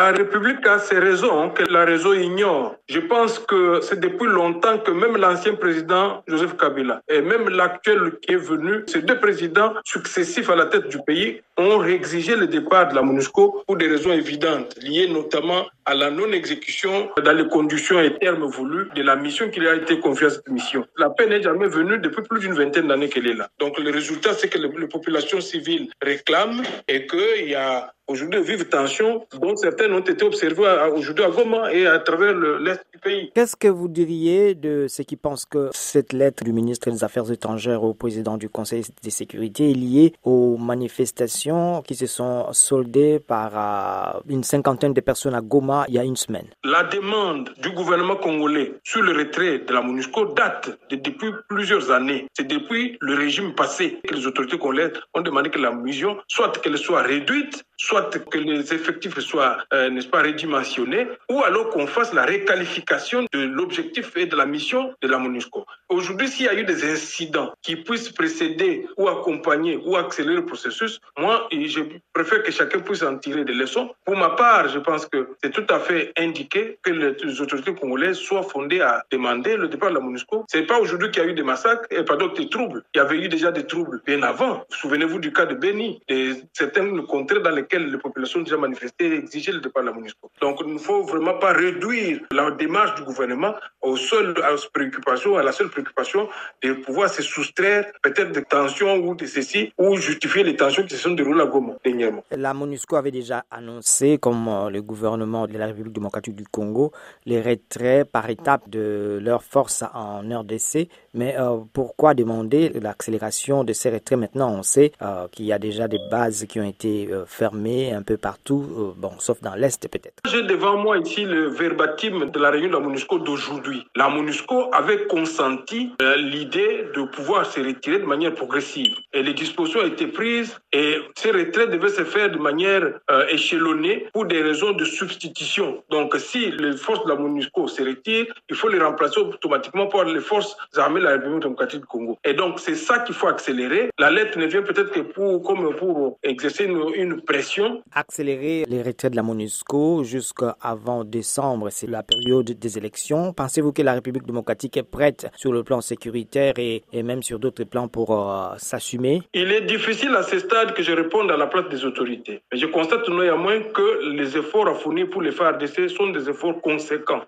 La République a ses raisons que la réseau ignore. Je pense que c'est depuis longtemps que même l'ancien président Joseph Kabila et même l'actuel qui est venu, ces deux présidents successifs à la tête du pays ont exigé le départ de la MONUSCO pour des raisons évidentes, liées notamment à la non-exécution dans les conditions et termes voulus de la mission qui lui a été confiée à cette mission. La paix n'est jamais venue depuis plus d'une vingtaine d'années qu'elle est là. Donc le résultat, c'est que les populations civiles réclament et qu'il y a aujourd'hui de vives tensions, dont certaines ont été observées aujourd'hui à Goma et à travers l'Est du pays. Qu'est-ce que vous diriez de ceux qui pensent que cette lettre du ministre des Affaires étrangères au président du Conseil de sécurité est liée aux manifestations qui se sont soldées par euh, une cinquantaine de personnes à Goma il y a une semaine La demande du gouvernement congolais sur le retrait de la MONUSCO date de depuis plusieurs années. C'est depuis le régime passé que les autorités congolaises ont demandé que la mission, soit réduite, soit que les effectifs soient, euh, n'est-ce pas, redimensionnés, ou alors qu'on fasse la réqualification de l'objectif et de la mission de la MONUSCO. Aujourd'hui, s'il y a eu des incidents qui puissent précéder ou accompagner ou accélérer le processus, moi, je préfère que chacun puisse en tirer des leçons. Pour ma part, je pense que c'est tout à fait indiqué que les autorités congolaises soient fondées à demander le départ de la MONUSCO. C'est pas aujourd'hui qu'il y a eu des massacres et pas d'autres troubles. Il y avait eu déjà des troubles bien avant. Souvenez-vous du cas de Beni et certains contrées dans lesquels les populations ont déjà manifesté et exigé le départ de la MONUSCO. Donc, il ne faut vraiment pas réduire la démarche du gouvernement aux seules préoccupations, à la seule préoccupation de pouvoir se soustraire peut-être des tensions ou de ceci, ou justifier les tensions qui se sont déroulées à Goma dernièrement. La MONUSCO avait déjà annoncé, comme euh, le gouvernement de la République démocratique du Congo, les retraits par étapes de leurs forces en RDC. Mais euh, pourquoi demander l'accélération de ces retraits? Maintenant On sait euh, qu'il y a déjà des bases qui ont été fermées un peu partout, bon, sauf dans l'Est peut-être. J'ai devant moi ici le verbatim de la réunion de la MONUSCO d'aujourd'hui. La MONUSCO avait consenti l'idée de pouvoir se retirer de manière progressive. Et les dispositions ont été prises et ces retraits devaient se faire de manière euh, échelonnée pour des raisons de substitution. Donc si les forces de la MONUSCO se retirent, il faut les remplacer automatiquement par les forces armées de la République démocratique du Congo. Et donc c'est ça qu'il faut accélérer. La lettre ne vient peut-être que pour, comme pour exercer une, une pression. Accélérer les retraits de la MONUSCO jusqu'avant décembre, c'est la période des élections. Pensez-vous que la République démocratique est prête sur le plan sécuritaire et, et même sur d'autres plans pour euh, s'assumer? Il est difficile à ce stade que je réponde à la place des autorités. Mais je constate néanmoins que les efforts à fournir pour les FARDC sont des efforts conséquents.